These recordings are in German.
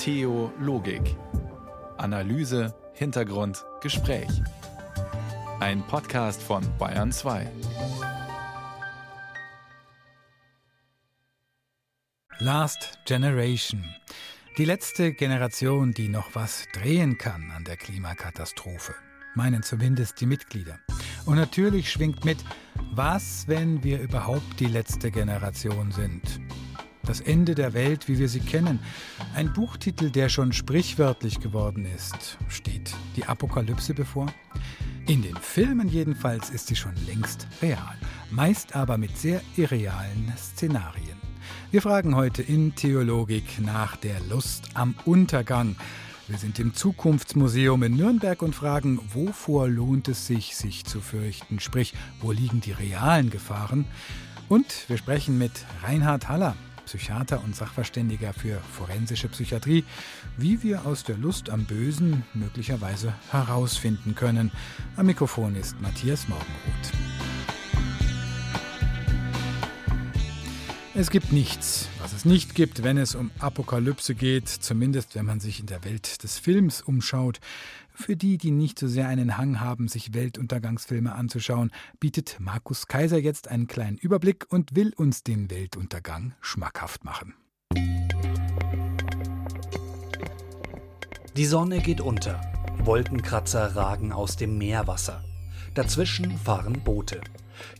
Theologik. Analyse, Hintergrund, Gespräch. Ein Podcast von Bayern 2. Last Generation. Die letzte Generation, die noch was drehen kann an der Klimakatastrophe. Meinen zumindest die Mitglieder. Und natürlich schwingt mit, was, wenn wir überhaupt die letzte Generation sind? Das Ende der Welt, wie wir sie kennen. Ein Buchtitel, der schon sprichwörtlich geworden ist. Steht die Apokalypse bevor? In den Filmen jedenfalls ist sie schon längst real, meist aber mit sehr irrealen Szenarien. Wir fragen heute in Theologik nach der Lust am Untergang. Wir sind im Zukunftsmuseum in Nürnberg und fragen, wovor lohnt es sich, sich zu fürchten? Sprich, wo liegen die realen Gefahren? Und wir sprechen mit Reinhard Haller, Psychiater und Sachverständiger für forensische Psychiatrie, wie wir aus der Lust am Bösen möglicherweise herausfinden können. Am Mikrofon ist Matthias Morgenroth. Es gibt nichts, was es nicht gibt, wenn es um Apokalypse geht, zumindest wenn man sich in der Welt des Films umschaut. Für die, die nicht so sehr einen Hang haben, sich Weltuntergangsfilme anzuschauen, bietet Markus Kaiser jetzt einen kleinen Überblick und will uns den Weltuntergang schmackhaft machen. Die Sonne geht unter. Wolkenkratzer ragen aus dem Meerwasser. Dazwischen fahren Boote.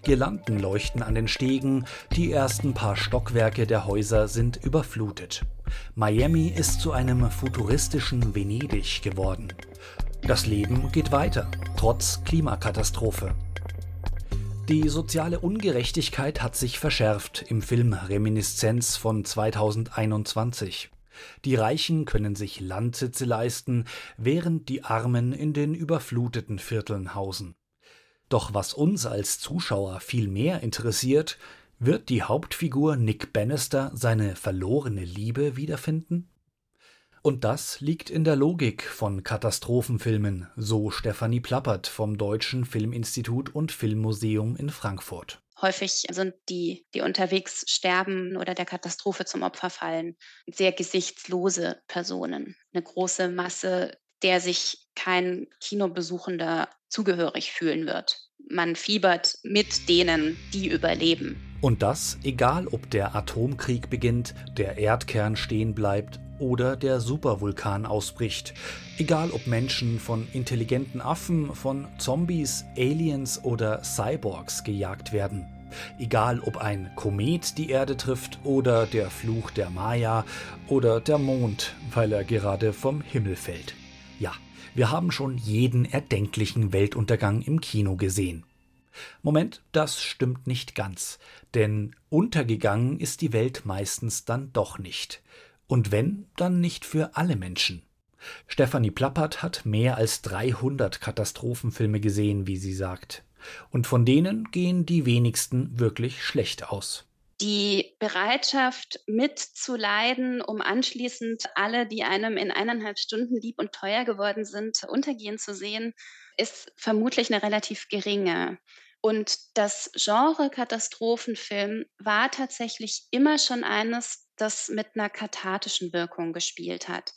Girlanden leuchten an den Stegen, die ersten paar Stockwerke der Häuser sind überflutet. Miami ist zu einem futuristischen Venedig geworden. Das Leben geht weiter, trotz Klimakatastrophe. Die soziale Ungerechtigkeit hat sich verschärft im Film Reminiszenz von 2021. Die Reichen können sich Landsitze leisten, während die Armen in den überfluteten Vierteln hausen. Doch was uns als Zuschauer viel mehr interessiert, wird die Hauptfigur Nick Bannister seine verlorene Liebe wiederfinden? Und das liegt in der Logik von Katastrophenfilmen, so Stefanie Plappert vom Deutschen Filminstitut und Filmmuseum in Frankfurt. Häufig sind die, die unterwegs sterben oder der Katastrophe zum Opfer fallen, sehr gesichtslose Personen. Eine große Masse, der sich kein Kinobesuchender zugehörig fühlen wird. Man fiebert mit denen, die überleben. Und das egal, ob der Atomkrieg beginnt, der Erdkern stehen bleibt oder der Supervulkan ausbricht. Egal ob Menschen von intelligenten Affen, von Zombies, Aliens oder Cyborgs gejagt werden. Egal ob ein Komet die Erde trifft oder der Fluch der Maya oder der Mond, weil er gerade vom Himmel fällt. Ja, wir haben schon jeden erdenklichen Weltuntergang im Kino gesehen. Moment, das stimmt nicht ganz, denn untergegangen ist die Welt meistens dann doch nicht. Und wenn, dann nicht für alle Menschen. Stefanie Plappert hat mehr als 300 Katastrophenfilme gesehen, wie sie sagt. Und von denen gehen die wenigsten wirklich schlecht aus. Die Bereitschaft mitzuleiden, um anschließend alle, die einem in eineinhalb Stunden lieb und teuer geworden sind, untergehen zu sehen, ist vermutlich eine relativ geringe. Und das Genre Katastrophenfilm war tatsächlich immer schon eines, das mit einer kathartischen Wirkung gespielt hat.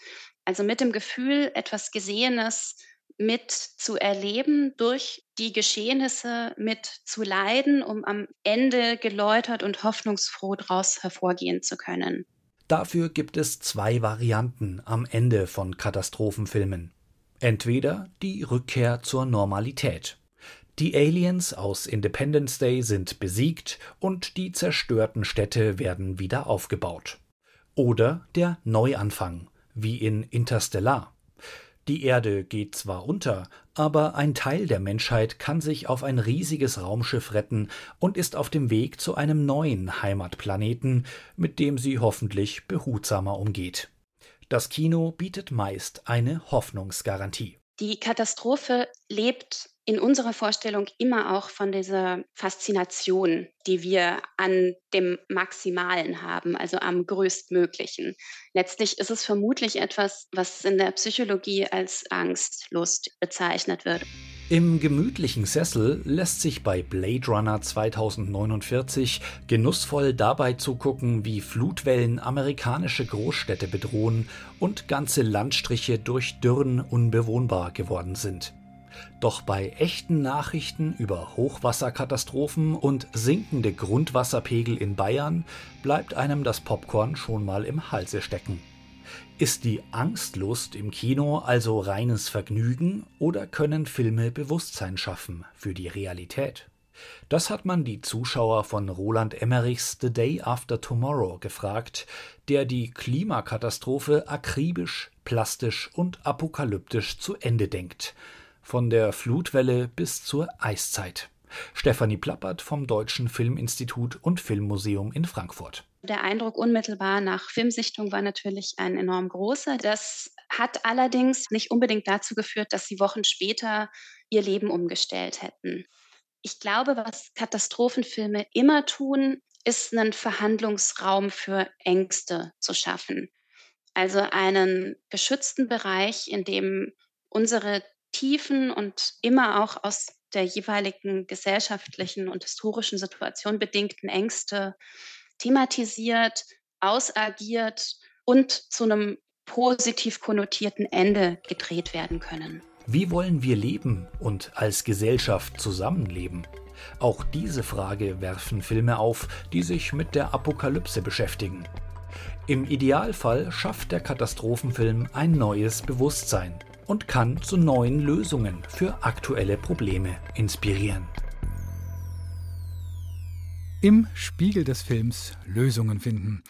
Also mit dem Gefühl, etwas Gesehenes mit zu erleben, durch die Geschehnisse mit zu leiden, um am Ende geläutert und hoffnungsfroh daraus hervorgehen zu können. Dafür gibt es zwei Varianten am Ende von Katastrophenfilmen. Entweder die Rückkehr zur Normalität. Die Aliens aus Independence Day sind besiegt und die zerstörten Städte werden wieder aufgebaut. Oder der Neuanfang, wie in Interstellar. Die Erde geht zwar unter, aber ein Teil der Menschheit kann sich auf ein riesiges Raumschiff retten und ist auf dem Weg zu einem neuen Heimatplaneten, mit dem sie hoffentlich behutsamer umgeht. Das Kino bietet meist eine Hoffnungsgarantie. Die Katastrophe lebt in unserer Vorstellung immer auch von dieser Faszination, die wir an dem Maximalen haben, also am größtmöglichen. Letztlich ist es vermutlich etwas, was in der Psychologie als Angstlust bezeichnet wird. Im gemütlichen Sessel lässt sich bei Blade Runner 2049 genussvoll dabei zugucken, wie Flutwellen amerikanische Großstädte bedrohen und ganze Landstriche durch Dürren unbewohnbar geworden sind. Doch bei echten Nachrichten über Hochwasserkatastrophen und sinkende Grundwasserpegel in Bayern bleibt einem das Popcorn schon mal im Halse stecken. Ist die Angstlust im Kino also reines Vergnügen oder können Filme Bewusstsein schaffen für die Realität? Das hat man die Zuschauer von Roland Emmerichs The Day After Tomorrow gefragt, der die Klimakatastrophe akribisch, plastisch und apokalyptisch zu Ende denkt. Von der Flutwelle bis zur Eiszeit. Stefanie Plappert vom Deutschen Filminstitut und Filmmuseum in Frankfurt. Der Eindruck unmittelbar nach Filmsichtung war natürlich ein enorm großer. Das hat allerdings nicht unbedingt dazu geführt, dass sie Wochen später ihr Leben umgestellt hätten. Ich glaube, was Katastrophenfilme immer tun, ist einen Verhandlungsraum für Ängste zu schaffen. Also einen geschützten Bereich, in dem unsere tiefen und immer auch aus der jeweiligen gesellschaftlichen und historischen Situation bedingten Ängste thematisiert, ausagiert und zu einem positiv konnotierten Ende gedreht werden können. Wie wollen wir leben und als Gesellschaft zusammenleben? Auch diese Frage werfen Filme auf, die sich mit der Apokalypse beschäftigen. Im Idealfall schafft der Katastrophenfilm ein neues Bewusstsein und kann zu neuen Lösungen für aktuelle Probleme inspirieren im Spiegel des Films Lösungen finden.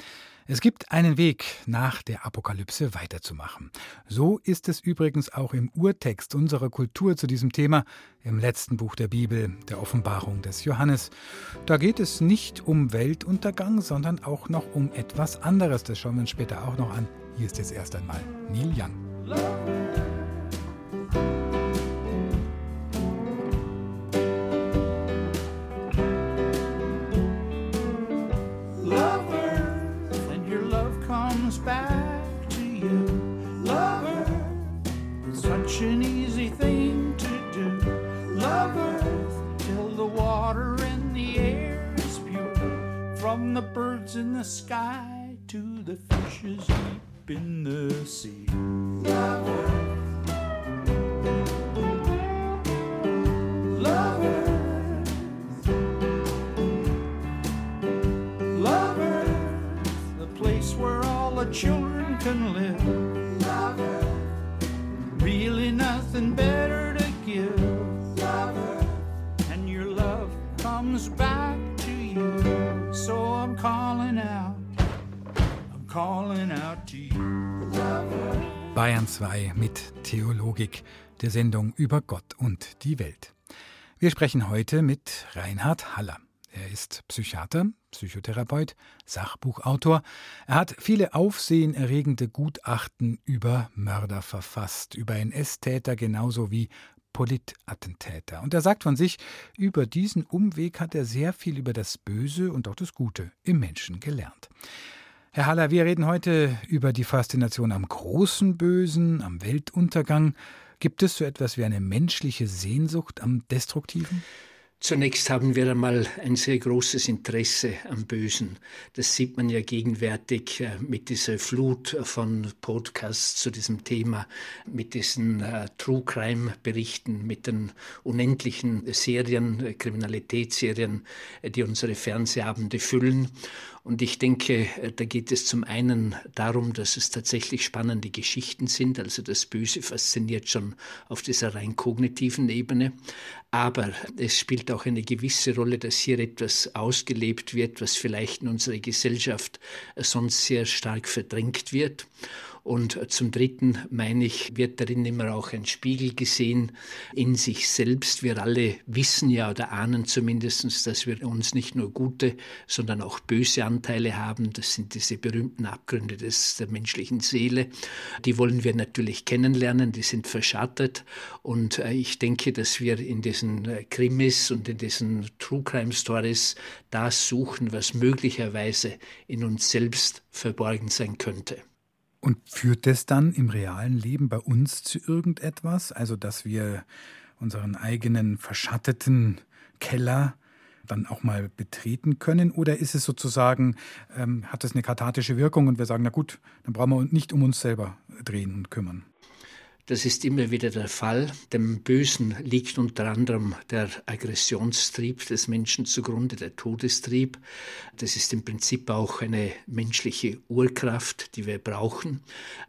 Es gibt einen Weg, nach der Apokalypse weiterzumachen. So ist es übrigens auch im Urtext unserer Kultur zu diesem Thema, im letzten Buch der Bibel, der Offenbarung des Johannes. Da geht es nicht um Weltuntergang, sondern auch noch um etwas anderes. Das schauen wir uns später auch noch an. Hier ist jetzt erst einmal Neil Young. From the birds in the sky to the fishes deep in the sea. Love Earth. Love Earth. Love Earth. The place where all the children can live. Bayern 2 mit Theologik, der Sendung über Gott und die Welt. Wir sprechen heute mit Reinhard Haller. Er ist Psychiater, Psychotherapeut, Sachbuchautor. Er hat viele aufsehenerregende Gutachten über Mörder verfasst, über NS-Täter genauso wie Politattentäter. Und er sagt von sich, über diesen Umweg hat er sehr viel über das Böse und auch das Gute im Menschen gelernt. Herr Haller, wir reden heute über die Faszination am großen Bösen, am Weltuntergang. Gibt es so etwas wie eine menschliche Sehnsucht am Destruktiven? Zunächst haben wir einmal ein sehr großes Interesse am Bösen. Das sieht man ja gegenwärtig äh, mit dieser Flut von Podcasts zu diesem Thema, mit diesen uh, True Crime Berichten, mit den unendlichen Serien, äh, Kriminalitätsserien, die unsere Fernsehabende füllen. Und ich denke, äh, da geht es zum einen darum, dass es tatsächlich spannende Geschichten sind. Also das Böse fasziniert schon auf dieser rein kognitiven Ebene. Aber es spielt auch eine gewisse Rolle, dass hier etwas ausgelebt wird, was vielleicht in unserer Gesellschaft äh, sonst sehr stark verdrängt wird. Und zum Dritten, meine ich, wird darin immer auch ein Spiegel gesehen in sich selbst. Wir alle wissen ja oder ahnen zumindest, dass wir uns nicht nur gute, sondern auch böse Anteile haben. Das sind diese berühmten Abgründe des, der menschlichen Seele. Die wollen wir natürlich kennenlernen, die sind verschattet. Und äh, ich denke, dass wir in diesen äh, Krimis und in diesen True Crime Stories das suchen, was möglicherweise in uns selbst verborgen sein könnte. Und führt das dann im realen Leben bei uns zu irgendetwas? Also, dass wir unseren eigenen verschatteten Keller dann auch mal betreten können? Oder ist es sozusagen, ähm, hat es eine kathartische Wirkung und wir sagen, na gut, dann brauchen wir nicht um uns selber drehen und kümmern? Das ist immer wieder der Fall. Dem Bösen liegt unter anderem der Aggressionstrieb des Menschen zugrunde, der Todestrieb. Das ist im Prinzip auch eine menschliche Urkraft, die wir brauchen.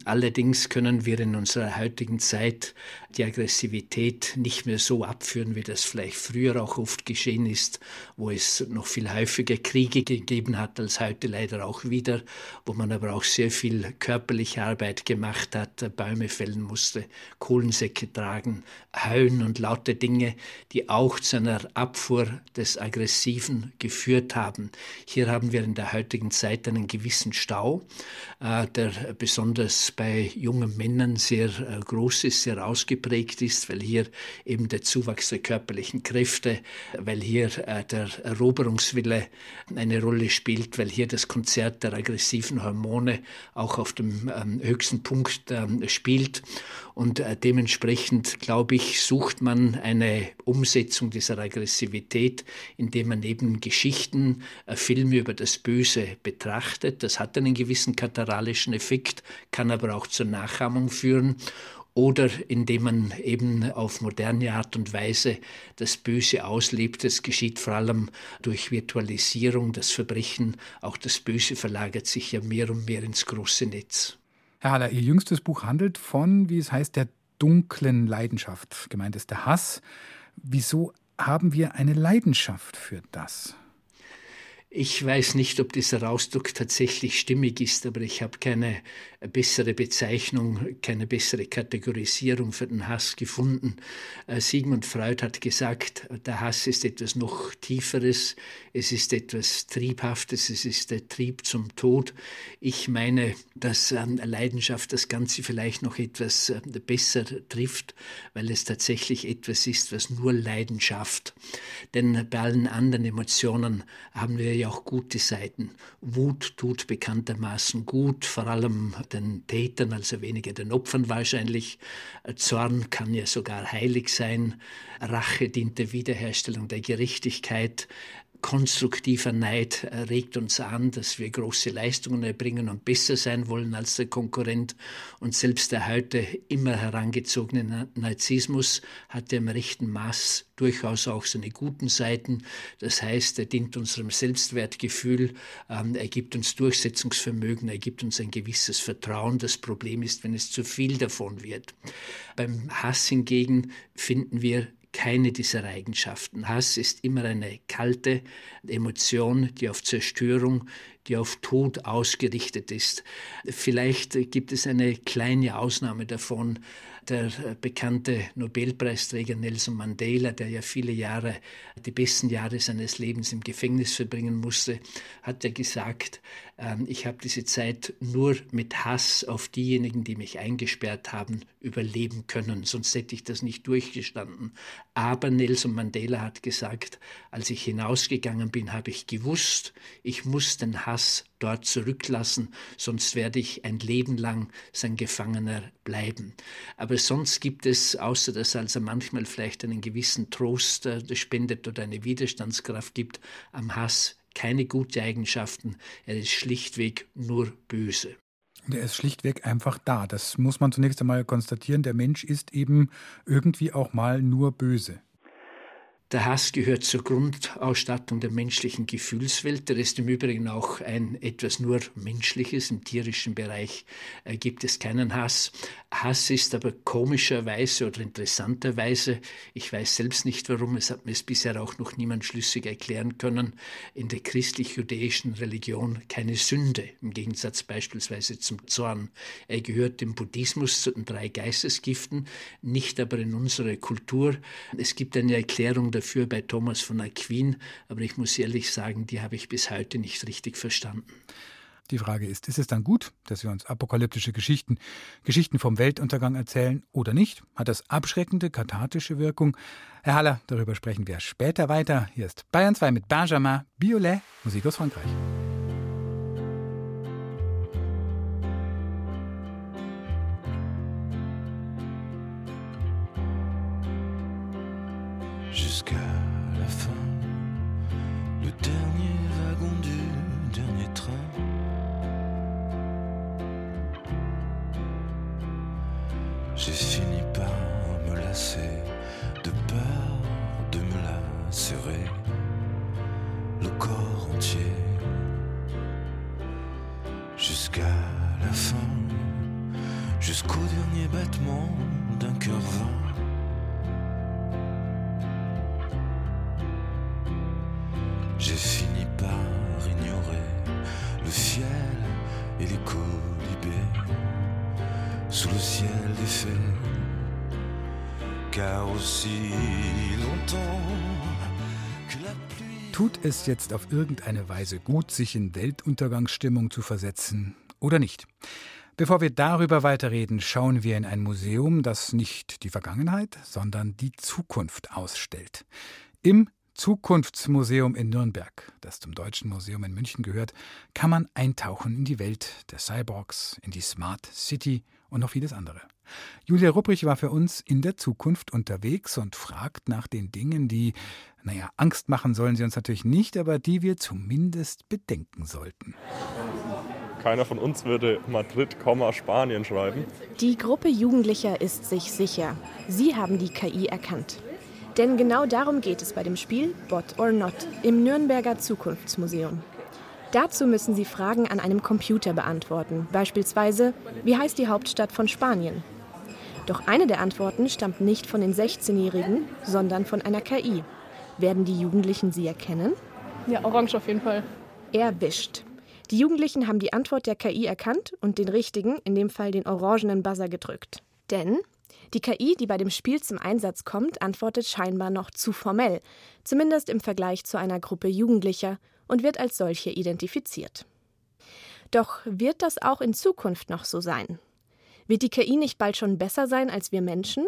Allerdings können wir in unserer heutigen Zeit die Aggressivität nicht mehr so abführen, wie das vielleicht früher auch oft geschehen ist, wo es noch viel häufiger Kriege gegeben hat als heute leider auch wieder, wo man aber auch sehr viel körperliche Arbeit gemacht hat, Bäume fällen musste Kohlensäcke tragen, Heuen und laute Dinge, die auch zu einer Abfuhr des Aggressiven geführt haben. Hier haben wir in der heutigen Zeit einen gewissen Stau, äh, der besonders bei jungen Männern sehr äh, groß ist, sehr ausgeprägt ist, weil hier eben der Zuwachs der körperlichen Kräfte, weil hier äh, der Eroberungswille eine Rolle spielt, weil hier das Konzert der aggressiven Hormone auch auf dem ähm, höchsten Punkt ähm, spielt. Und äh, dementsprechend, glaube ich, sucht man eine Umsetzung dieser Aggressivität, indem man eben Geschichten, äh, Filme über das Böse betrachtet. Das hat einen gewissen kataralischen Effekt, kann aber auch zur Nachahmung führen oder indem man eben auf moderne Art und Weise das Böse auslebt. Das geschieht vor allem durch Virtualisierung. Das Verbrechen, auch das Böse verlagert sich ja mehr und mehr ins große Netz. Herr Haller, Ihr jüngstes Buch handelt von, wie es heißt, der dunklen Leidenschaft. Gemeint ist der Hass. Wieso haben wir eine Leidenschaft für das? Ich weiß nicht, ob dieser Ausdruck tatsächlich stimmig ist, aber ich habe keine bessere Bezeichnung, keine bessere Kategorisierung für den Hass gefunden. Äh, Sigmund Freud hat gesagt, der Hass ist etwas noch Tieferes, es ist etwas Triebhaftes, es ist der Trieb zum Tod. Ich meine, dass Leidenschaft das Ganze vielleicht noch etwas äh, besser trifft, weil es tatsächlich etwas ist, was nur Leidenschaft. Denn bei allen anderen Emotionen haben wir ja auch gute Seiten. Wut tut bekanntermaßen gut, vor allem den Tätern, also weniger den Opfern wahrscheinlich. Zorn kann ja sogar heilig sein. Rache dient der Wiederherstellung der Gerechtigkeit konstruktiver Neid regt uns an, dass wir große Leistungen erbringen und besser sein wollen als der Konkurrent. Und selbst der heute immer herangezogene Narzissmus hat im rechten Maß durchaus auch seine guten Seiten. Das heißt, er dient unserem Selbstwertgefühl, ähm, er gibt uns Durchsetzungsvermögen, er gibt uns ein gewisses Vertrauen. Das Problem ist, wenn es zu viel davon wird. Beim Hass hingegen finden wir keine dieser Eigenschaften. Hass ist immer eine kalte Emotion, die auf Zerstörung, die auf Tod ausgerichtet ist. Vielleicht gibt es eine kleine Ausnahme davon, der bekannte Nobelpreisträger Nelson Mandela, der ja viele Jahre, die besten Jahre seines Lebens im Gefängnis verbringen musste, hat ja gesagt, ähm, ich habe diese Zeit nur mit Hass auf diejenigen, die mich eingesperrt haben, überleben können, sonst hätte ich das nicht durchgestanden. Aber Nelson Mandela hat gesagt, als ich hinausgegangen bin, habe ich gewusst, ich muss den Hass dort zurücklassen, sonst werde ich ein Leben lang sein Gefangener bleiben. Aber sonst gibt es, außer dass also manchmal vielleicht einen gewissen Trost äh, spendet oder eine Widerstandskraft gibt, am Hass keine guten Eigenschaften. Er ist schlichtweg nur böse. Der ist schlichtweg einfach da. Das muss man zunächst einmal konstatieren. Der Mensch ist eben irgendwie auch mal nur böse. Der Hass gehört zur Grundausstattung der menschlichen Gefühlswelt. Der ist im Übrigen auch ein etwas nur menschliches. Im tierischen Bereich äh, gibt es keinen Hass. Hass ist aber komischerweise oder interessanterweise, ich weiß selbst nicht warum, es hat mir es bisher auch noch niemand schlüssig erklären können, in der christlich-jüdischen Religion keine Sünde, im Gegensatz beispielsweise zum Zorn. Er gehört im Buddhismus zu den drei Geistesgiften, nicht aber in unsere Kultur. Es gibt eine Erklärung dafür bei Thomas von Aquin, aber ich muss ehrlich sagen, die habe ich bis heute nicht richtig verstanden. Die Frage ist, ist es dann gut, dass wir uns apokalyptische Geschichten, Geschichten vom Weltuntergang erzählen oder nicht? Hat das abschreckende, kathartische Wirkung? Herr Haller, darüber sprechen wir später weiter. Hier ist Bayern 2 mit Benjamin Biolay, Musik aus Frankreich. Ciel fées. Car aussi longtemps que la pluie. Tut es jetzt auf irgendeine Weise gut, sich in Weltuntergangsstimmung zu versetzen oder nicht? Bevor wir darüber weiterreden, schauen wir in ein Museum, das nicht die Vergangenheit, sondern die Zukunft ausstellt. Im Zukunftsmuseum in Nürnberg, das zum Deutschen Museum in München gehört, kann man eintauchen in die Welt der Cyborgs, in die Smart City und noch vieles andere. Julia Rupprich war für uns in der Zukunft unterwegs und fragt nach den Dingen, die, naja, Angst machen sollen sie uns natürlich nicht, aber die wir zumindest bedenken sollten. Keiner von uns würde Madrid, Spanien schreiben. Die Gruppe Jugendlicher ist sich sicher. Sie haben die KI erkannt. Denn genau darum geht es bei dem Spiel Bot or Not im Nürnberger Zukunftsmuseum. Dazu müssen Sie Fragen an einem Computer beantworten. Beispielsweise, wie heißt die Hauptstadt von Spanien? Doch eine der Antworten stammt nicht von den 16-Jährigen, sondern von einer KI. Werden die Jugendlichen sie erkennen? Ja, orange auf jeden Fall. Erwischt. Die Jugendlichen haben die Antwort der KI erkannt und den richtigen, in dem Fall den orangenen Buzzer gedrückt. Denn die KI, die bei dem Spiel zum Einsatz kommt, antwortet scheinbar noch zu formell, zumindest im Vergleich zu einer Gruppe Jugendlicher und wird als solche identifiziert. Doch wird das auch in Zukunft noch so sein? Wird die KI nicht bald schon besser sein als wir Menschen?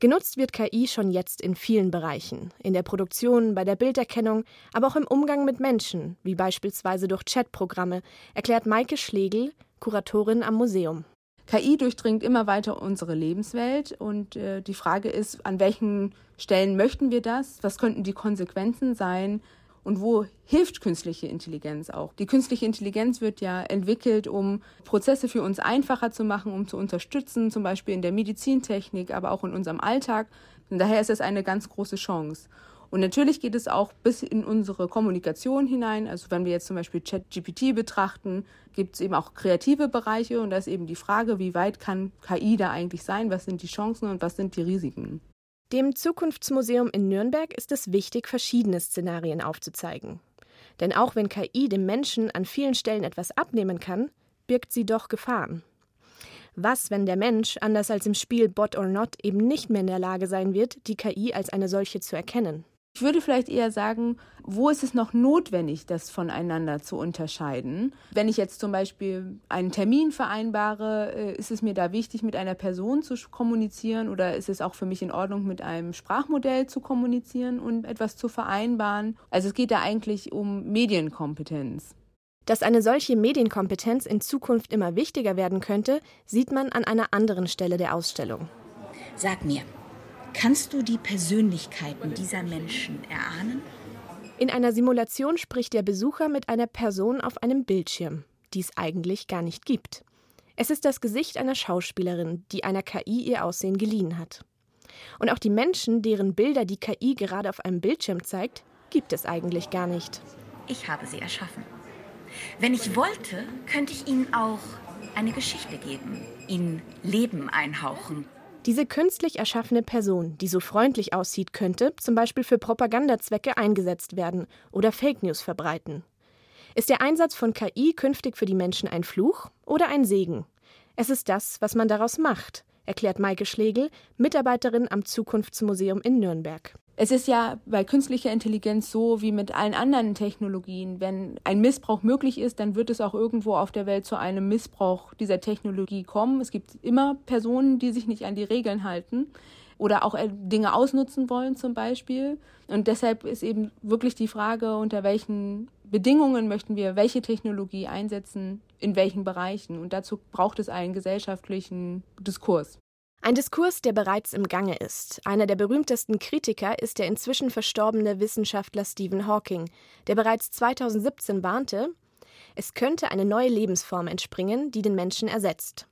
Genutzt wird KI schon jetzt in vielen Bereichen, in der Produktion, bei der Bilderkennung, aber auch im Umgang mit Menschen, wie beispielsweise durch Chatprogramme, erklärt Maike Schlegel, Kuratorin am Museum. KI durchdringt immer weiter unsere Lebenswelt und äh, die Frage ist, an welchen Stellen möchten wir das? Was könnten die Konsequenzen sein? Und wo hilft künstliche Intelligenz auch? Die künstliche Intelligenz wird ja entwickelt, um Prozesse für uns einfacher zu machen, um zu unterstützen, zum Beispiel in der Medizintechnik, aber auch in unserem Alltag. Und daher ist es eine ganz große Chance. Und natürlich geht es auch bis in unsere Kommunikation hinein. Also wenn wir jetzt zum Beispiel ChatGPT betrachten, gibt es eben auch kreative Bereiche und da ist eben die Frage, wie weit kann KI da eigentlich sein? Was sind die Chancen und was sind die Risiken? Dem Zukunftsmuseum in Nürnberg ist es wichtig, verschiedene Szenarien aufzuzeigen. Denn auch wenn KI dem Menschen an vielen Stellen etwas abnehmen kann, birgt sie doch Gefahren. Was, wenn der Mensch, anders als im Spiel Bot or Not, eben nicht mehr in der Lage sein wird, die KI als eine solche zu erkennen? Ich würde vielleicht eher sagen, wo ist es noch notwendig, das voneinander zu unterscheiden? Wenn ich jetzt zum Beispiel einen Termin vereinbare, äh, ist es mir da wichtig, mit einer Person zu kommunizieren oder ist es auch für mich in Ordnung, mit einem Sprachmodell zu kommunizieren und etwas zu vereinbaren? Also es geht da eigentlich um Medienkompetenz. Dass eine solche Medienkompetenz in Zukunft immer wichtiger werden könnte, sieht man an einer anderen Stelle der Ausstellung. Sag mir, Kannst du die Persönlichkeiten dieser Menschen erahnen? In einer Simulation spricht der Besucher mit einer Person auf einem Bildschirm, die es eigentlich gar nicht gibt. Es ist das Gesicht einer Schauspielerin, die einer KI ihr Aussehen geliehen hat. Und auch die Menschen, deren Bilder die KI gerade auf einem Bildschirm zeigt, gibt es eigentlich gar nicht. Ich habe sie erschaffen. Wenn ich wollte, könnte ich ihnen auch eine Geschichte geben, ihnen Leben einhauchen, diese künstlich erschaffene Person, die so freundlich aussieht, könnte zum Beispiel für Propagandazwecke eingesetzt werden oder Fake News verbreiten. Ist der Einsatz von KI künftig für die Menschen ein Fluch oder ein Segen? Es ist das, was man daraus macht, erklärt Maike Schlegel, Mitarbeiterin am Zukunftsmuseum in Nürnberg. Es ist ja bei künstlicher Intelligenz so wie mit allen anderen Technologien. Wenn ein Missbrauch möglich ist, dann wird es auch irgendwo auf der Welt zu einem Missbrauch dieser Technologie kommen. Es gibt immer Personen, die sich nicht an die Regeln halten oder auch äh, Dinge ausnutzen wollen zum Beispiel. Und deshalb ist eben wirklich die Frage, unter welchen Bedingungen möchten wir welche Technologie einsetzen, in welchen Bereichen. Und dazu braucht es einen gesellschaftlichen Diskurs. Ein Diskurs, der bereits im Gange ist. Einer der berühmtesten Kritiker ist der inzwischen verstorbene Wissenschaftler Stephen Hawking, der bereits 2017 warnte, es könnte eine neue Lebensform entspringen, die den Menschen ersetzt.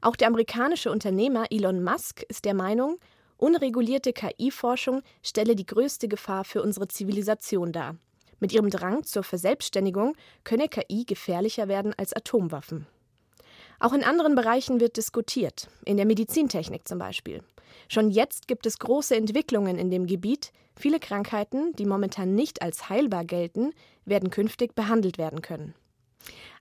Auch der amerikanische Unternehmer Elon Musk ist der Meinung, unregulierte KI-Forschung stelle die größte Gefahr für unsere Zivilisation dar. Mit ihrem Drang zur Verselbstständigung könne KI gefährlicher werden als Atomwaffen. Auch in anderen Bereichen wird diskutiert, in der Medizintechnik zum Beispiel. Schon jetzt gibt es große Entwicklungen in dem Gebiet. Viele Krankheiten, die momentan nicht als heilbar gelten, werden künftig behandelt werden können.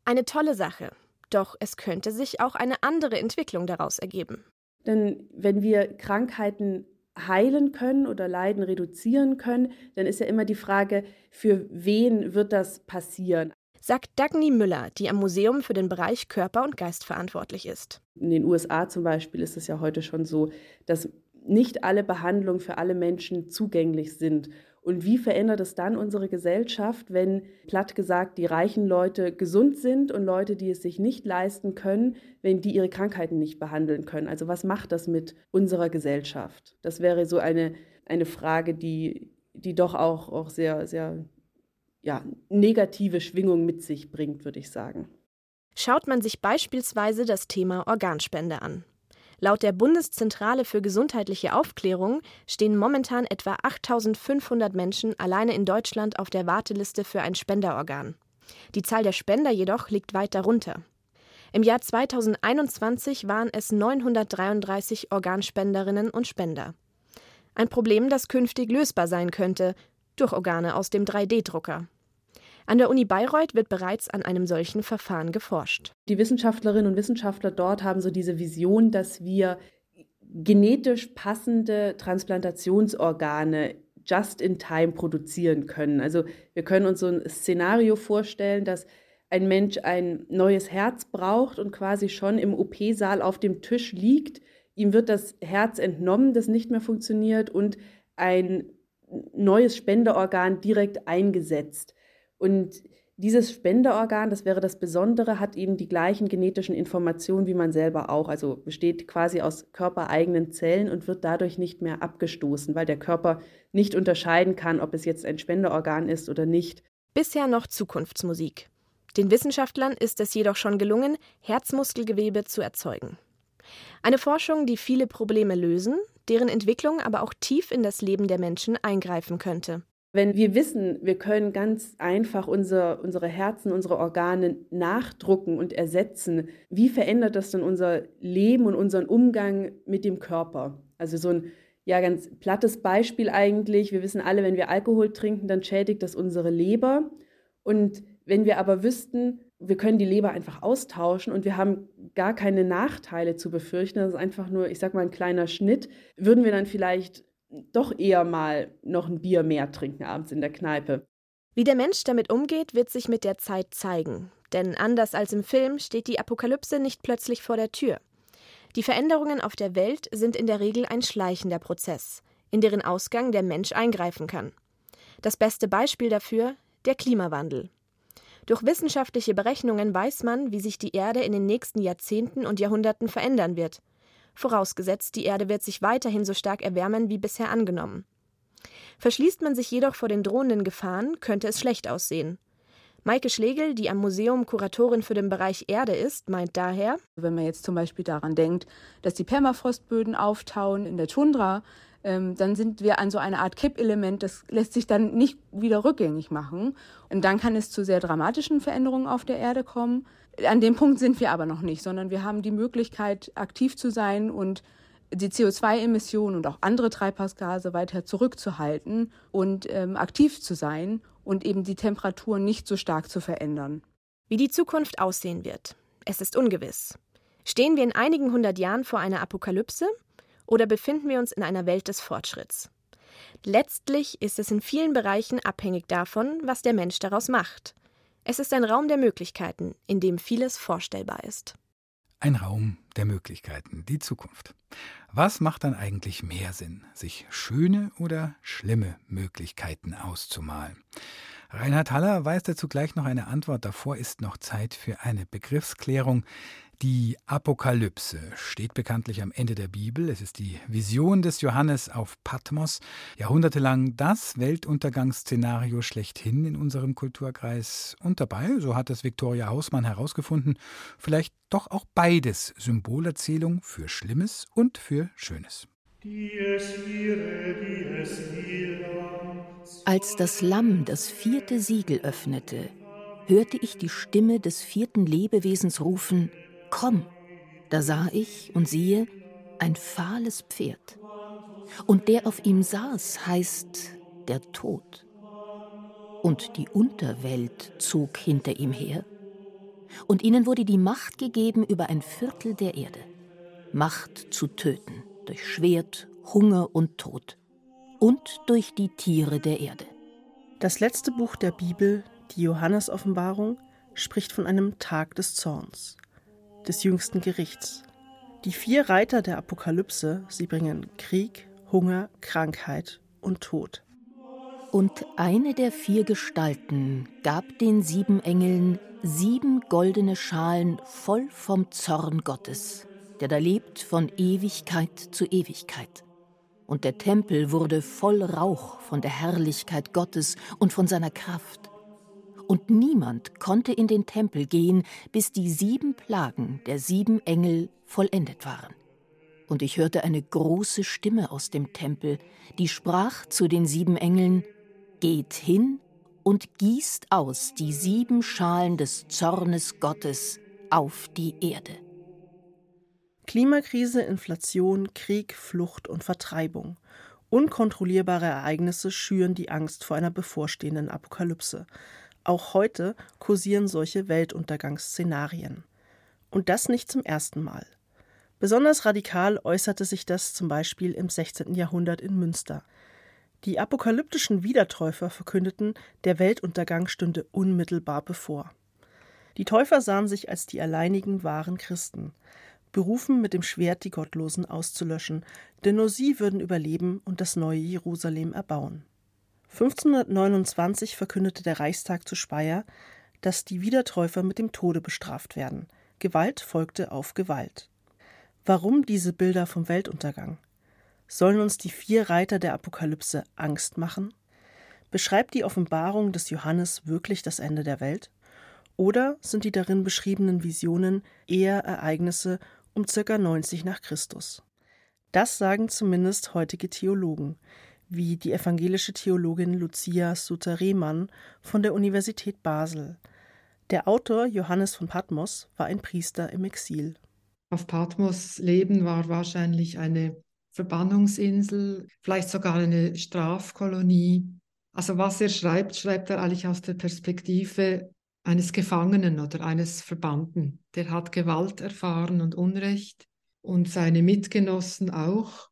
Eine tolle Sache. Doch es könnte sich auch eine andere Entwicklung daraus ergeben. Denn wenn wir Krankheiten heilen können oder Leiden reduzieren können, dann ist ja immer die Frage, für wen wird das passieren? Sagt Dagny Müller, die am Museum für den Bereich Körper und Geist verantwortlich ist. In den USA zum Beispiel ist es ja heute schon so, dass nicht alle Behandlungen für alle Menschen zugänglich sind. Und wie verändert es dann unsere Gesellschaft, wenn, platt gesagt, die reichen Leute gesund sind und Leute, die es sich nicht leisten können, wenn die ihre Krankheiten nicht behandeln können? Also was macht das mit unserer Gesellschaft? Das wäre so eine, eine Frage, die, die doch auch, auch sehr, sehr ja, negative Schwingung mit sich bringt, würde ich sagen. Schaut man sich beispielsweise das Thema Organspende an. Laut der Bundeszentrale für gesundheitliche Aufklärung stehen momentan etwa 8500 Menschen alleine in Deutschland auf der Warteliste für ein Spenderorgan. Die Zahl der Spender jedoch liegt weit darunter. Im Jahr 2021 waren es 933 Organspenderinnen und Spender. Ein Problem, das künftig lösbar sein könnte durch Organe aus dem 3D-Drucker. An der Uni Bayreuth wird bereits an einem solchen Verfahren geforscht. Die Wissenschaftlerinnen und Wissenschaftler dort haben so diese Vision, dass wir genetisch passende Transplantationsorgane just in time produzieren können. Also wir können uns so ein Szenario vorstellen, dass ein Mensch ein neues Herz braucht und quasi schon im OP-Saal auf dem Tisch liegt. Ihm wird das Herz entnommen, das nicht mehr funktioniert und ein neues Spenderorgan direkt eingesetzt. Und dieses Spenderorgan, das wäre das Besondere, hat eben die gleichen genetischen Informationen wie man selber auch. Also besteht quasi aus körpereigenen Zellen und wird dadurch nicht mehr abgestoßen, weil der Körper nicht unterscheiden kann, ob es jetzt ein Spenderorgan ist oder nicht. Bisher noch Zukunftsmusik. Den Wissenschaftlern ist es jedoch schon gelungen, Herzmuskelgewebe zu erzeugen. Eine Forschung, die viele Probleme lösen, deren Entwicklung aber auch tief in das Leben der Menschen eingreifen könnte. Wenn wir wissen, wir können ganz einfach unser, unsere Herzen, unsere Organe nachdrucken und ersetzen, wie verändert das dann unser Leben und unseren Umgang mit dem Körper? Also so ein ja ganz plattes Beispiel eigentlich. Wir wissen alle, wenn wir Alkohol trinken, dann schädigt das unsere Leber. Und wenn wir aber wüssten, wir können die Leber einfach austauschen und wir haben gar keine Nachteile zu befürchten, das ist einfach nur, ich sag mal, ein kleiner Schnitt, würden wir dann vielleicht doch eher mal noch ein Bier mehr trinken abends in der Kneipe. Wie der Mensch damit umgeht, wird sich mit der Zeit zeigen. Denn anders als im Film steht die Apokalypse nicht plötzlich vor der Tür. Die Veränderungen auf der Welt sind in der Regel ein schleichender Prozess, in deren Ausgang der Mensch eingreifen kann. Das beste Beispiel dafür der Klimawandel. Durch wissenschaftliche Berechnungen weiß man, wie sich die Erde in den nächsten Jahrzehnten und Jahrhunderten verändern wird vorausgesetzt die Erde wird sich weiterhin so stark erwärmen wie bisher angenommen. Verschließt man sich jedoch vor den drohenden Gefahren, könnte es schlecht aussehen. Maike Schlegel, die am Museum Kuratorin für den Bereich Erde ist, meint daher, wenn man jetzt zum Beispiel daran denkt, dass die Permafrostböden auftauen in der Tundra, ähm, dann sind wir an so einer Art Kippelement, das lässt sich dann nicht wieder rückgängig machen. Und dann kann es zu sehr dramatischen Veränderungen auf der Erde kommen. An dem Punkt sind wir aber noch nicht, sondern wir haben die Möglichkeit, aktiv zu sein und die CO2-Emissionen und auch andere Treibhausgase weiter zurückzuhalten und ähm, aktiv zu sein und eben die Temperatur nicht so stark zu verändern. Wie die Zukunft aussehen wird, es ist ungewiss. Stehen wir in einigen hundert Jahren vor einer Apokalypse oder befinden wir uns in einer Welt des Fortschritts? Letztlich ist es in vielen Bereichen abhängig davon, was der Mensch daraus macht. Es ist ein Raum der Möglichkeiten, in dem vieles vorstellbar ist. Ein Raum der Möglichkeiten, die Zukunft. Was macht dann eigentlich mehr Sinn, sich schöne oder schlimme Möglichkeiten auszumalen? Reinhard Haller weiß dazu gleich noch eine Antwort. Davor ist noch Zeit für eine Begriffsklärung. Die Apokalypse steht bekanntlich am Ende der Bibel. Es ist die Vision des Johannes auf Patmos. Jahrhundertelang das Weltuntergangsszenario schlechthin in unserem Kulturkreis. Und dabei, so hat es Viktoria Hausmann herausgefunden, vielleicht doch auch beides Symbolerzählung für Schlimmes und für Schönes. Als das Lamm das vierte Siegel öffnete, hörte ich die Stimme des vierten Lebewesens rufen, Komm! Da sah ich und siehe ein fahles Pferd. Und der auf ihm saß, heißt der Tod. Und die Unterwelt zog hinter ihm her. Und ihnen wurde die Macht gegeben über ein Viertel der Erde. Macht zu töten durch Schwert, Hunger und Tod. Und durch die Tiere der Erde. Das letzte Buch der Bibel, die Johannesoffenbarung, spricht von einem Tag des Zorns des jüngsten Gerichts. Die vier Reiter der Apokalypse, sie bringen Krieg, Hunger, Krankheit und Tod. Und eine der vier Gestalten gab den sieben Engeln sieben goldene Schalen voll vom Zorn Gottes, der da lebt von Ewigkeit zu Ewigkeit. Und der Tempel wurde voll Rauch von der Herrlichkeit Gottes und von seiner Kraft und niemand konnte in den Tempel gehen, bis die sieben Plagen der sieben Engel vollendet waren. Und ich hörte eine große Stimme aus dem Tempel, die sprach zu den sieben Engeln Geht hin und gießt aus die sieben Schalen des Zornes Gottes auf die Erde. Klimakrise, Inflation, Krieg, Flucht und Vertreibung. Unkontrollierbare Ereignisse schüren die Angst vor einer bevorstehenden Apokalypse. Auch heute kursieren solche Weltuntergangsszenarien. Und das nicht zum ersten Mal. Besonders radikal äußerte sich das zum Beispiel im 16. Jahrhundert in Münster. Die apokalyptischen Wiedertäufer verkündeten, der Weltuntergang stünde unmittelbar bevor. Die Täufer sahen sich als die alleinigen wahren Christen, berufen mit dem Schwert die Gottlosen auszulöschen, denn nur sie würden überleben und das neue Jerusalem erbauen. 1529 verkündete der Reichstag zu Speyer, dass die Wiedertäufer mit dem Tode bestraft werden. Gewalt folgte auf Gewalt. Warum diese Bilder vom Weltuntergang? Sollen uns die vier Reiter der Apokalypse Angst machen? Beschreibt die Offenbarung des Johannes wirklich das Ende der Welt? Oder sind die darin beschriebenen Visionen eher Ereignisse um ca. 90 nach Christus? Das sagen zumindest heutige Theologen wie die evangelische Theologin Lucia Suter-Rehmann von der Universität Basel. Der Autor Johannes von Patmos war ein Priester im Exil. Auf Patmos leben war wahrscheinlich eine Verbannungsinsel, vielleicht sogar eine Strafkolonie. Also was er schreibt, schreibt er eigentlich aus der Perspektive eines Gefangenen oder eines Verbannten. Der hat Gewalt erfahren und Unrecht und seine Mitgenossen auch.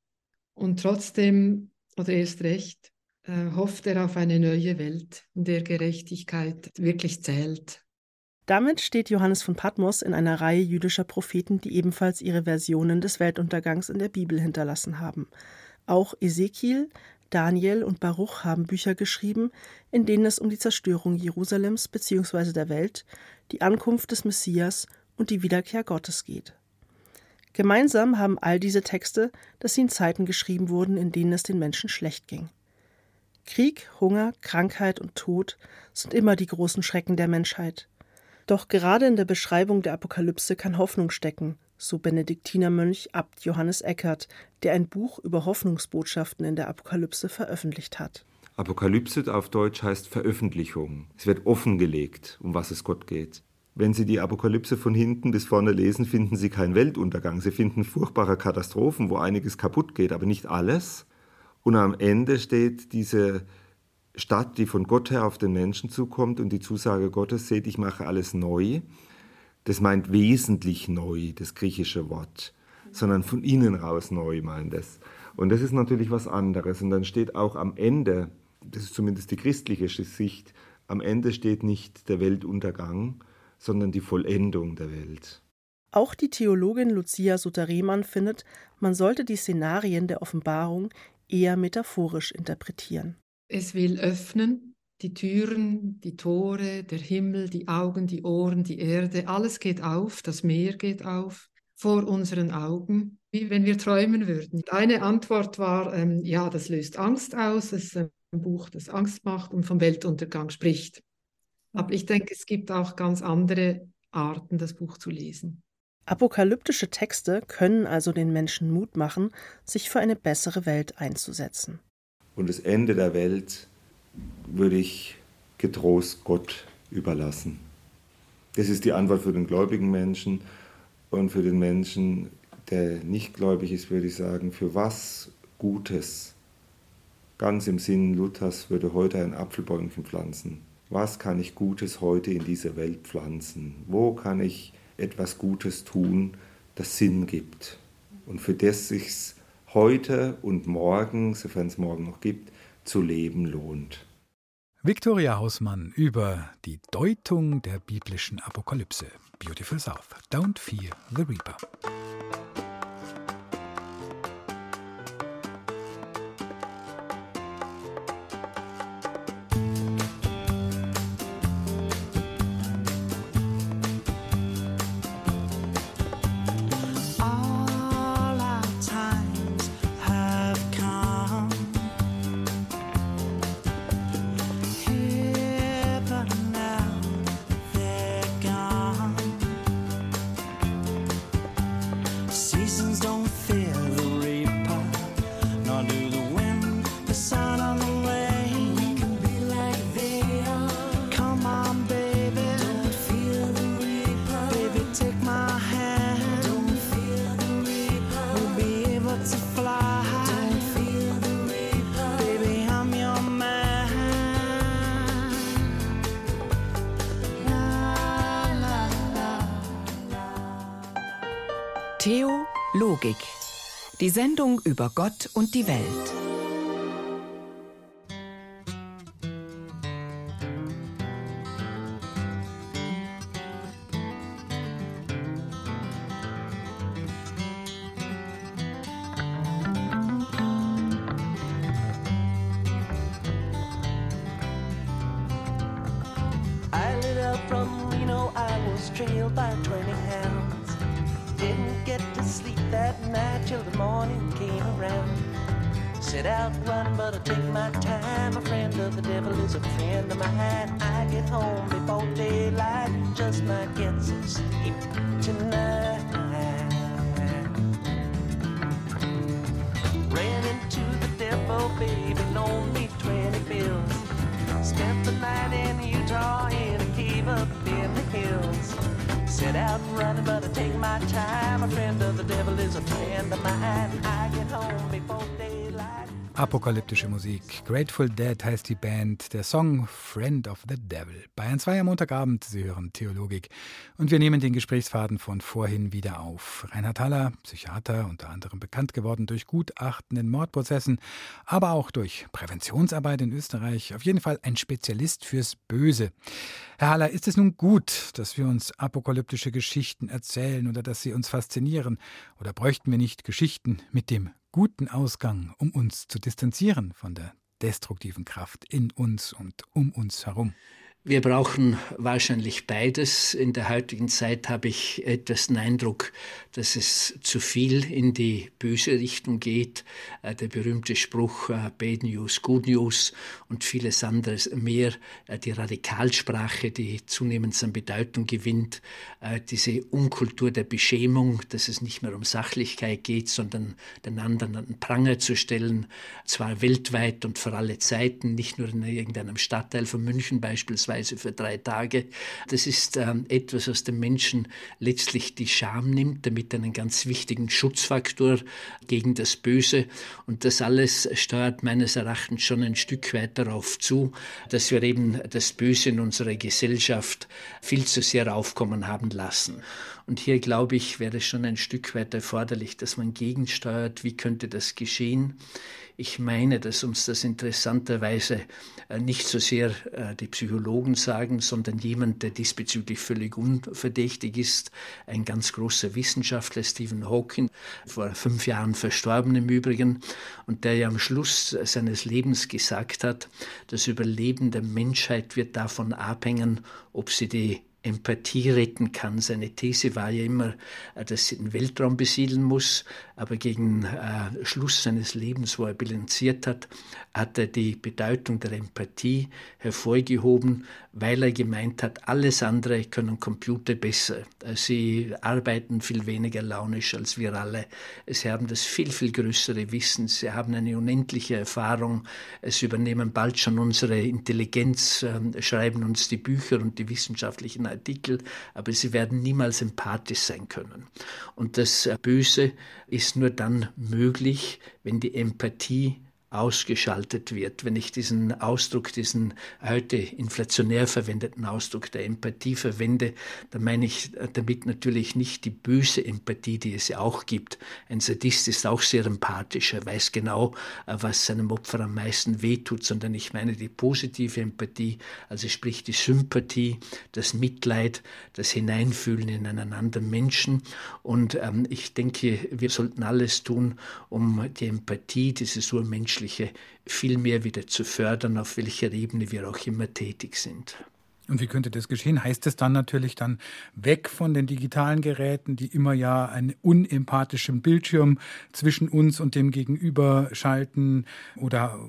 Und trotzdem oder erst recht äh, hofft er auf eine neue Welt, in der Gerechtigkeit wirklich zählt. Damit steht Johannes von Patmos in einer Reihe jüdischer Propheten, die ebenfalls ihre Versionen des Weltuntergangs in der Bibel hinterlassen haben. Auch Ezekiel, Daniel und Baruch haben Bücher geschrieben, in denen es um die Zerstörung Jerusalems bzw. der Welt, die Ankunft des Messias und die Wiederkehr Gottes geht. Gemeinsam haben all diese Texte, dass sie in Zeiten geschrieben wurden, in denen es den Menschen schlecht ging. Krieg, Hunger, Krankheit und Tod sind immer die großen Schrecken der Menschheit. Doch gerade in der Beschreibung der Apokalypse kann Hoffnung stecken, so Benediktinermönch Abt Johannes Eckert, der ein Buch über Hoffnungsbotschaften in der Apokalypse veröffentlicht hat. Apokalypse auf Deutsch heißt Veröffentlichung. Es wird offengelegt, um was es Gott geht. Wenn Sie die Apokalypse von hinten bis vorne lesen, finden Sie keinen Weltuntergang. Sie finden furchtbare Katastrophen, wo einiges kaputt geht, aber nicht alles. Und am Ende steht diese Stadt, die von Gott her auf den Menschen zukommt und die Zusage Gottes, seht, ich mache alles neu. Das meint wesentlich neu, das griechische Wort, sondern von innen raus neu meint es. Und das ist natürlich was anderes. Und dann steht auch am Ende, das ist zumindest die christliche Sicht, am Ende steht nicht der Weltuntergang, sondern die Vollendung der Welt. Auch die Theologin Lucia Suter-Rehmann findet, man sollte die Szenarien der Offenbarung eher metaphorisch interpretieren. Es will öffnen die Türen, die Tore, der Himmel, die Augen, die Ohren, die Erde, alles geht auf, das Meer geht auf vor unseren Augen, wie wenn wir träumen würden. Eine Antwort war, ähm, ja, das löst Angst aus, es ist ein Buch, das Angst macht und vom Weltuntergang spricht. Aber ich denke, es gibt auch ganz andere Arten, das Buch zu lesen. Apokalyptische Texte können also den Menschen Mut machen, sich für eine bessere Welt einzusetzen. Und das Ende der Welt würde ich getrost Gott überlassen. Das ist die Antwort für den gläubigen Menschen und für den Menschen, der nicht gläubig ist, würde ich sagen, für was Gutes, ganz im Sinn Luthers, würde heute ein Apfelbäumchen pflanzen. Was kann ich Gutes heute in dieser Welt pflanzen? Wo kann ich etwas Gutes tun, das Sinn gibt und für das sich heute und morgen, sofern es morgen noch gibt, zu leben lohnt. Viktoria Hausmann über die Deutung der biblischen Apokalypse. Beautiful South. Don't fear the Reaper. Die Sendung über Gott und die Welt. Time. A friend of the devil is a friend of mine. I get home before daylight, just might get some sleep tonight. Ran into the devil, baby, loaned me 20 bills. Spent the night in Utah in a cave up in the hills. Set out running, but I take my time. A friend of the devil is a friend of mine. I get home before daylight. Apokalyptische Musik. Grateful Dead heißt die Band. Der Song Friend of the Devil. Bayern 2 am Montagabend. Sie hören Theologik. Und wir nehmen den Gesprächsfaden von vorhin wieder auf. Reinhard Haller, Psychiater, unter anderem bekannt geworden durch Gutachten in Mordprozessen, aber auch durch Präventionsarbeit in Österreich. Auf jeden Fall ein Spezialist fürs Böse. Herr Haller, ist es nun gut, dass wir uns apokalyptische Geschichten erzählen oder dass sie uns faszinieren? Oder bräuchten wir nicht Geschichten mit dem guten Ausgang, um uns zu distanzieren von der destruktiven Kraft in uns und um uns herum? Wir brauchen wahrscheinlich beides. In der heutigen Zeit habe ich etwas den Eindruck, dass es zu viel in die böse Richtung geht. Äh, der berühmte Spruch äh, Bad News, Good News und vieles anderes mehr. Äh, die Radikalsprache, die zunehmend an Bedeutung gewinnt. Diese Unkultur der Beschämung, dass es nicht mehr um Sachlichkeit geht, sondern den anderen an den Pranger zu stellen. Zwar weltweit und für alle Zeiten, nicht nur in irgendeinem Stadtteil von München beispielsweise beispielsweise für drei Tage. Das ist ähm, etwas, was dem Menschen letztlich die Scham nimmt, damit einen ganz wichtigen Schutzfaktor gegen das Böse. Und das alles steuert meines Erachtens schon ein Stück weit darauf zu, dass wir eben das Böse in unserer Gesellschaft viel zu sehr aufkommen haben lassen. Und hier, glaube ich, wäre es schon ein Stück weit erforderlich, dass man gegensteuert, wie könnte das geschehen. Ich meine, dass uns das interessanterweise äh, nicht so sehr äh, die Psychologen sagen, sondern jemand, der diesbezüglich völlig unverdächtig ist, ein ganz großer Wissenschaftler, Stephen Hawking, vor fünf Jahren verstorben im Übrigen, und der ja am Schluss seines Lebens gesagt hat, das Überleben der Menschheit wird davon abhängen, ob sie die Empathie retten kann. Seine These war ja immer, äh, dass sie den Weltraum besiedeln muss, aber gegen äh, Schluss seines Lebens, wo er bilanziert hat, hat er die Bedeutung der Empathie hervorgehoben, weil er gemeint hat, alles andere können Computer besser. Sie arbeiten viel weniger launisch als wir alle. Sie haben das viel, viel größere Wissen. Sie haben eine unendliche Erfahrung. Sie übernehmen bald schon unsere Intelligenz, äh, schreiben uns die Bücher und die wissenschaftlichen Artikel, aber sie werden niemals empathisch sein können. Und das Böse ist nur dann möglich, wenn die Empathie ausgeschaltet wird. Wenn ich diesen Ausdruck, diesen heute inflationär verwendeten Ausdruck der Empathie verwende, dann meine ich damit natürlich nicht die böse Empathie, die es ja auch gibt. Ein Sadist ist auch sehr empathisch, er weiß genau, was seinem Opfer am meisten wehtut, sondern ich meine die positive Empathie, also sprich die Sympathie, das Mitleid, das Hineinfühlen in einen anderen Menschen. Und ähm, ich denke, wir sollten alles tun, um die Empathie, dieses urmenschliche Menschliche viel mehr wieder zu fördern, auf welcher Ebene wir auch immer tätig sind. Und wie könnte das geschehen? Heißt es dann natürlich dann weg von den digitalen Geräten, die immer ja einen unempathischen Bildschirm zwischen uns und dem Gegenüber schalten oder?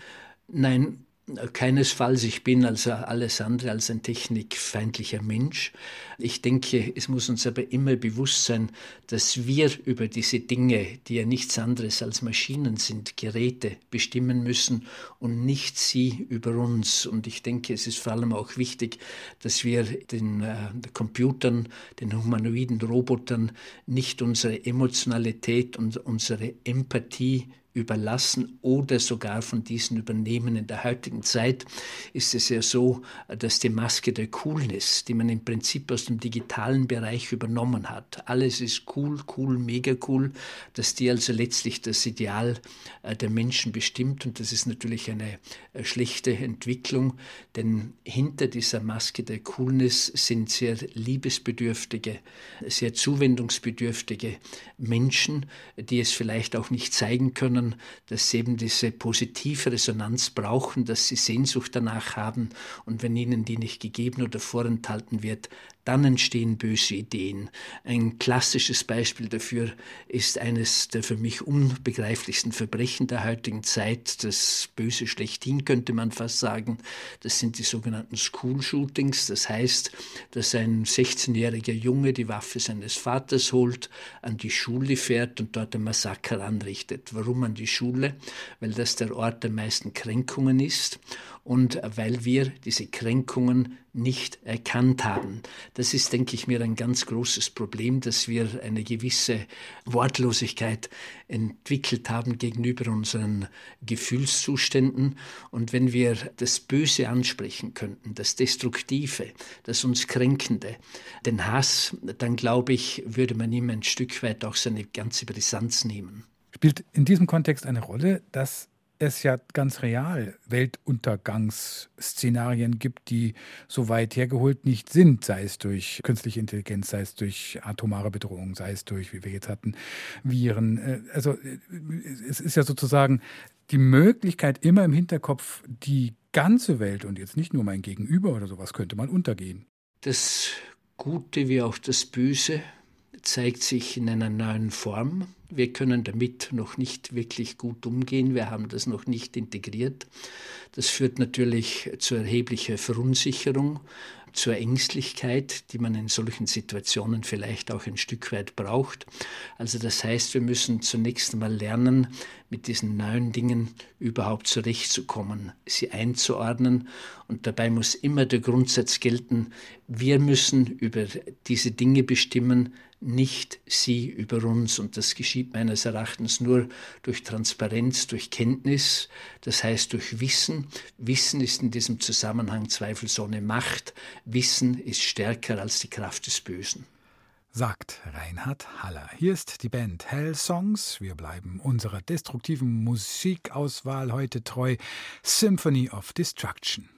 Nein, Keinesfalls, ich bin also alles andere als ein technikfeindlicher Mensch. Ich denke, es muss uns aber immer bewusst sein, dass wir über diese Dinge, die ja nichts anderes als Maschinen sind, Geräte bestimmen müssen und nicht sie über uns. Und ich denke, es ist vor allem auch wichtig, dass wir den äh, Computern, den humanoiden Robotern nicht unsere Emotionalität und unsere Empathie überlassen oder sogar von diesen übernehmen. In der heutigen Zeit ist es ja so, dass die Maske der Coolness, die man im Prinzip aus dem digitalen Bereich übernommen hat, alles ist cool, cool, mega cool, dass die also letztlich das Ideal äh, der Menschen bestimmt und das ist natürlich eine äh, schlechte Entwicklung, denn hinter dieser Maske der Coolness sind sehr liebesbedürftige, sehr zuwendungsbedürftige Menschen, die es vielleicht auch nicht zeigen können, sondern dass sie eben diese positive Resonanz brauchen, dass sie Sehnsucht danach haben. Und wenn ihnen die nicht gegeben oder vorenthalten wird, dann entstehen böse Ideen. Ein klassisches Beispiel dafür ist eines der für mich unbegreiflichsten Verbrechen der heutigen Zeit, das Böse schlechthin könnte man fast sagen. Das sind die sogenannten School Shootings. Das heißt, dass ein 16-jähriger Junge die Waffe seines Vaters holt, an die Schule fährt und dort ein Massaker anrichtet. Warum an die Schule? Weil das der Ort der meisten Kränkungen ist und weil wir diese Kränkungen nicht erkannt haben. Das ist, denke ich mir, ein ganz großes Problem, dass wir eine gewisse Wortlosigkeit entwickelt haben gegenüber unseren Gefühlszuständen. Und wenn wir das Böse ansprechen könnten, das Destruktive, das uns Kränkende, den Hass, dann glaube ich, würde man ihm ein Stück weit auch seine ganze Brisanz nehmen. Spielt in diesem Kontext eine Rolle, dass es ja ganz real Weltuntergangsszenarien gibt, die so weit hergeholt nicht sind, sei es durch künstliche Intelligenz, sei es durch atomare Bedrohung, sei es durch, wie wir jetzt hatten, Viren. Äh, also äh, es ist ja sozusagen die Möglichkeit immer im Hinterkopf, die ganze Welt und jetzt nicht nur mein Gegenüber oder sowas könnte mal untergehen. Das Gute wie auch das Böse zeigt sich in einer neuen Form. Wir können damit noch nicht wirklich gut umgehen. Wir haben das noch nicht integriert. Das führt natürlich zu erheblicher Verunsicherung, zur Ängstlichkeit, die man in solchen Situationen vielleicht auch ein Stück weit braucht. Also das heißt, wir müssen zunächst einmal lernen, mit diesen neuen Dingen überhaupt zurechtzukommen, sie einzuordnen. Und dabei muss immer der Grundsatz gelten, wir müssen über diese Dinge bestimmen, nicht sie über uns. Und das geschieht meines Erachtens nur durch Transparenz, durch Kenntnis, das heißt durch Wissen. Wissen ist in diesem Zusammenhang zweifelsohne Macht. Wissen ist stärker als die Kraft des Bösen. sagt Reinhard Haller. Hier ist die Band Hell Songs. Wir bleiben unserer destruktiven Musikauswahl heute treu. Symphony of Destruction.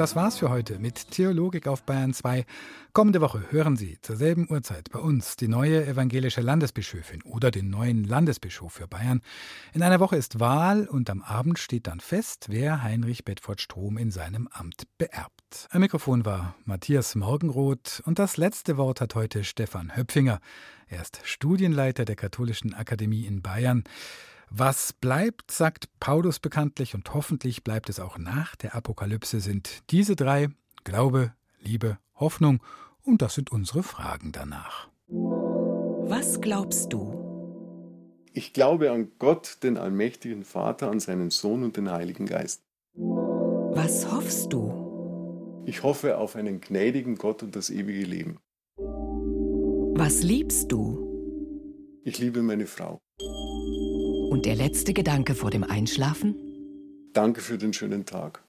Das war's für heute mit Theologik auf Bayern 2. Kommende Woche hören Sie zur selben Uhrzeit bei uns die neue evangelische Landesbischöfin oder den neuen Landesbischof für Bayern. In einer Woche ist Wahl und am Abend steht dann fest, wer Heinrich Bedford Strom in seinem Amt beerbt. Am Mikrofon war Matthias Morgenroth und das letzte Wort hat heute Stefan Höpfinger. Er ist Studienleiter der Katholischen Akademie in Bayern. Was bleibt, sagt Paulus bekanntlich, und hoffentlich bleibt es auch nach der Apokalypse, sind diese drei Glaube, Liebe, Hoffnung, und das sind unsere Fragen danach. Was glaubst du? Ich glaube an Gott, den allmächtigen Vater, an seinen Sohn und den Heiligen Geist. Was hoffst du? Ich hoffe auf einen gnädigen Gott und das ewige Leben. Was liebst du? Ich liebe meine Frau. Und der letzte Gedanke vor dem Einschlafen? Danke für den schönen Tag.